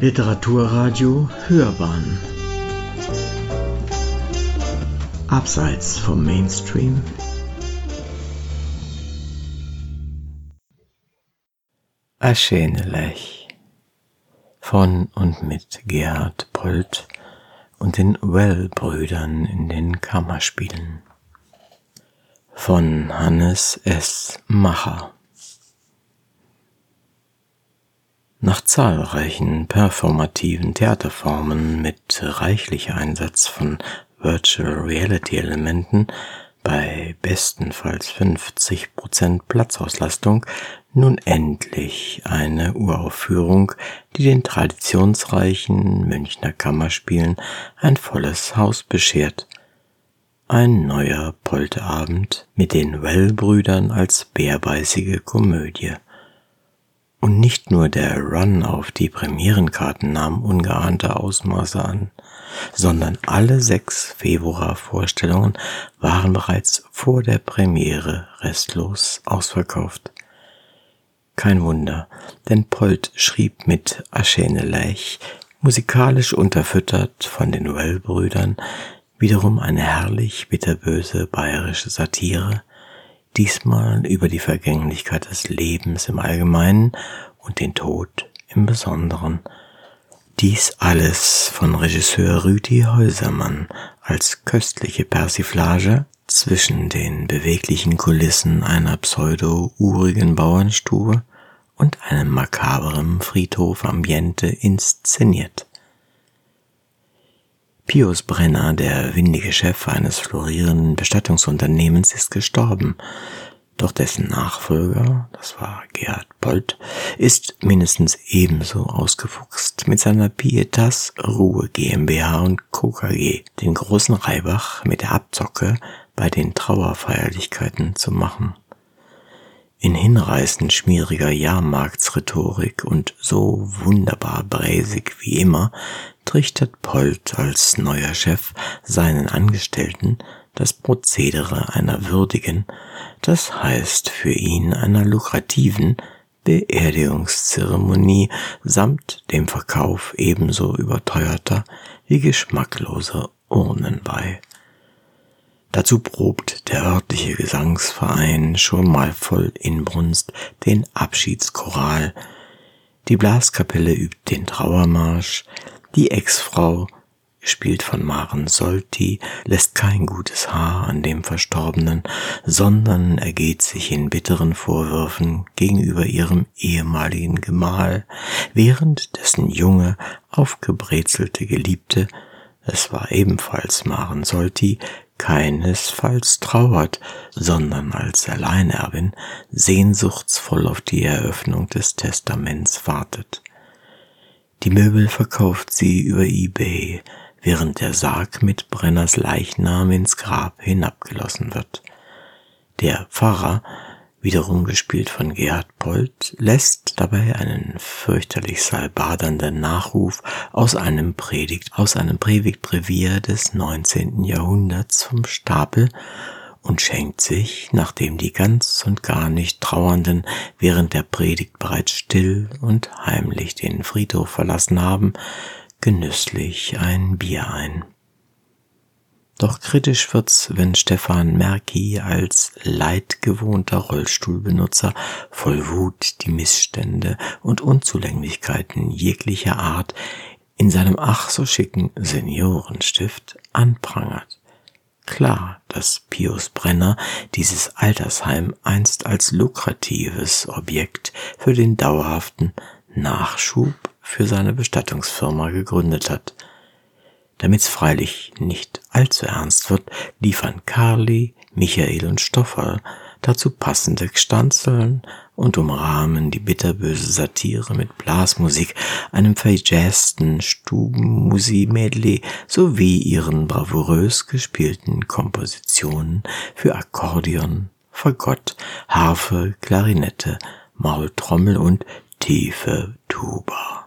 Literaturradio Hörbahn. Abseits vom Mainstream. Aschenelech von und mit Gerhard Polt und den Well-Brüdern in den Kammerspielen. Von Hannes S. Macher Nach zahlreichen performativen Theaterformen mit reichlicher Einsatz von Virtual Reality Elementen bei bestenfalls 50% Platzauslastung nun endlich eine Uraufführung, die den traditionsreichen Münchner Kammerspielen ein volles Haus beschert. Ein neuer Polterabend mit den Well-Brüdern als bärbeißige Komödie. Und nicht nur der Run auf die Premierenkarten nahm ungeahnte Ausmaße an, sondern alle sechs Februarvorstellungen waren bereits vor der Premiere restlos ausverkauft. Kein Wunder, denn Polt schrieb mit Aschene Lech, musikalisch unterfüttert von den Well-Brüdern, wiederum eine herrlich bitterböse bayerische Satire, diesmal über die Vergänglichkeit des Lebens im Allgemeinen und den Tod im Besonderen. Dies alles von Regisseur Rüdi Häusermann als köstliche Persiflage zwischen den beweglichen Kulissen einer pseudo-urigen Bauernstube und einem makaberen Friedhof Ambiente inszeniert. Pius Brenner, der windige Chef eines florierenden Bestattungsunternehmens, ist gestorben. Doch dessen Nachfolger, das war Gerhard Polt, ist mindestens ebenso ausgefuchst mit seiner Pietas Ruhe GmbH und Co. KG, den großen Reibach mit der Abzocke bei den Trauerfeierlichkeiten zu machen in hinreißend schmieriger Jahrmarktsrhetorik und so wunderbar bräsig wie immer trichtert Polt als neuer Chef seinen Angestellten das Prozedere einer würdigen, das heißt für ihn einer lukrativen Beerdigungszeremonie samt dem Verkauf ebenso überteuerter wie geschmackloser Urnen bei. Dazu probt der örtliche Gesangsverein schon mal voll Inbrunst den Abschiedschoral. Die Blaskapelle übt den Trauermarsch. Die Ex-Frau, gespielt von Maren Solti, lässt kein gutes Haar an dem Verstorbenen, sondern ergeht sich in bitteren Vorwürfen gegenüber ihrem ehemaligen Gemahl, während dessen junge, aufgebrezelte Geliebte, es war ebenfalls Maren Solti, keinesfalls trauert, sondern als Alleinerbin sehnsuchtsvoll auf die Eröffnung des Testaments wartet. Die Möbel verkauft sie über eBay, während der Sarg mit Brenners Leichnam ins Grab hinabgelassen wird. Der Pfarrer wiederum gespielt von Gerhard Polt, lässt dabei einen fürchterlich salbadernden Nachruf aus einem Predigt, aus einem Predigtbrevier des 19. Jahrhunderts vom Stapel und schenkt sich, nachdem die ganz und gar nicht Trauernden während der Predigt bereits still und heimlich den Friedhof verlassen haben, genüsslich ein Bier ein. Doch kritisch wird's, wenn Stefan Merki als leidgewohnter Rollstuhlbenutzer voll Wut die Missstände und Unzulänglichkeiten jeglicher Art in seinem ach so schicken Seniorenstift anprangert. Klar, dass Pius Brenner dieses Altersheim einst als lukratives Objekt für den dauerhaften Nachschub für seine Bestattungsfirma gegründet hat – Damit's freilich nicht allzu ernst wird, liefern Carly, Michael und Stofferl dazu passende Gstanzeln und umrahmen die bitterböse Satire mit Blasmusik, einem verjazzten Stubenmusi-Medley sowie ihren bravourös gespielten Kompositionen für Akkordeon, Fagott, Harfe, Klarinette, Maultrommel und tiefe Tuba.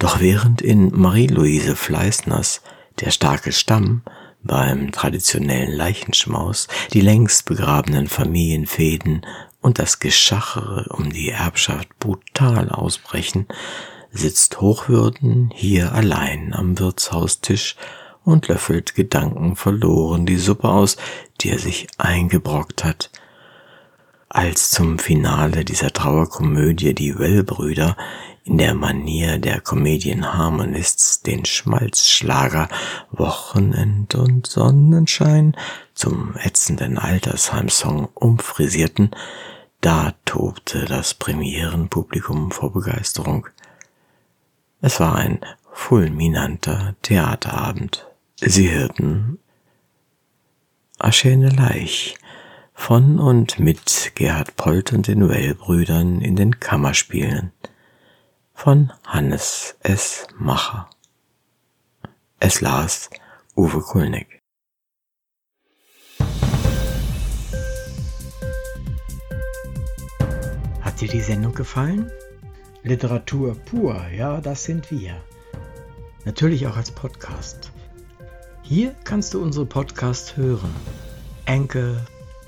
Doch während in Marie-Louise Fleißners Der starke Stamm beim traditionellen Leichenschmaus die längst begrabenen Familienfäden und das Geschachere um die Erbschaft brutal ausbrechen, sitzt Hochwürden hier allein am Wirtshaustisch und löffelt gedankenverloren die Suppe aus, die er sich eingebrockt hat. Als zum Finale dieser Trauerkomödie die Well-Brüder in der Manier der Comedian Harmonists den Schmalzschlager Wochenend und Sonnenschein zum ätzenden Altersheimsong umfrisierten, da tobte das Premierenpublikum vor Begeisterung. Es war ein fulminanter Theaterabend. Sie hörten Aschene Leich von und mit Gerhard Polt und den Well-Brüdern in den Kammerspielen von Hannes S. Macher. Es las Uwe Kulnig. Hat dir die Sendung gefallen? Literatur pur, ja, das sind wir. Natürlich auch als Podcast. Hier kannst du unsere Podcasts hören. Anchor,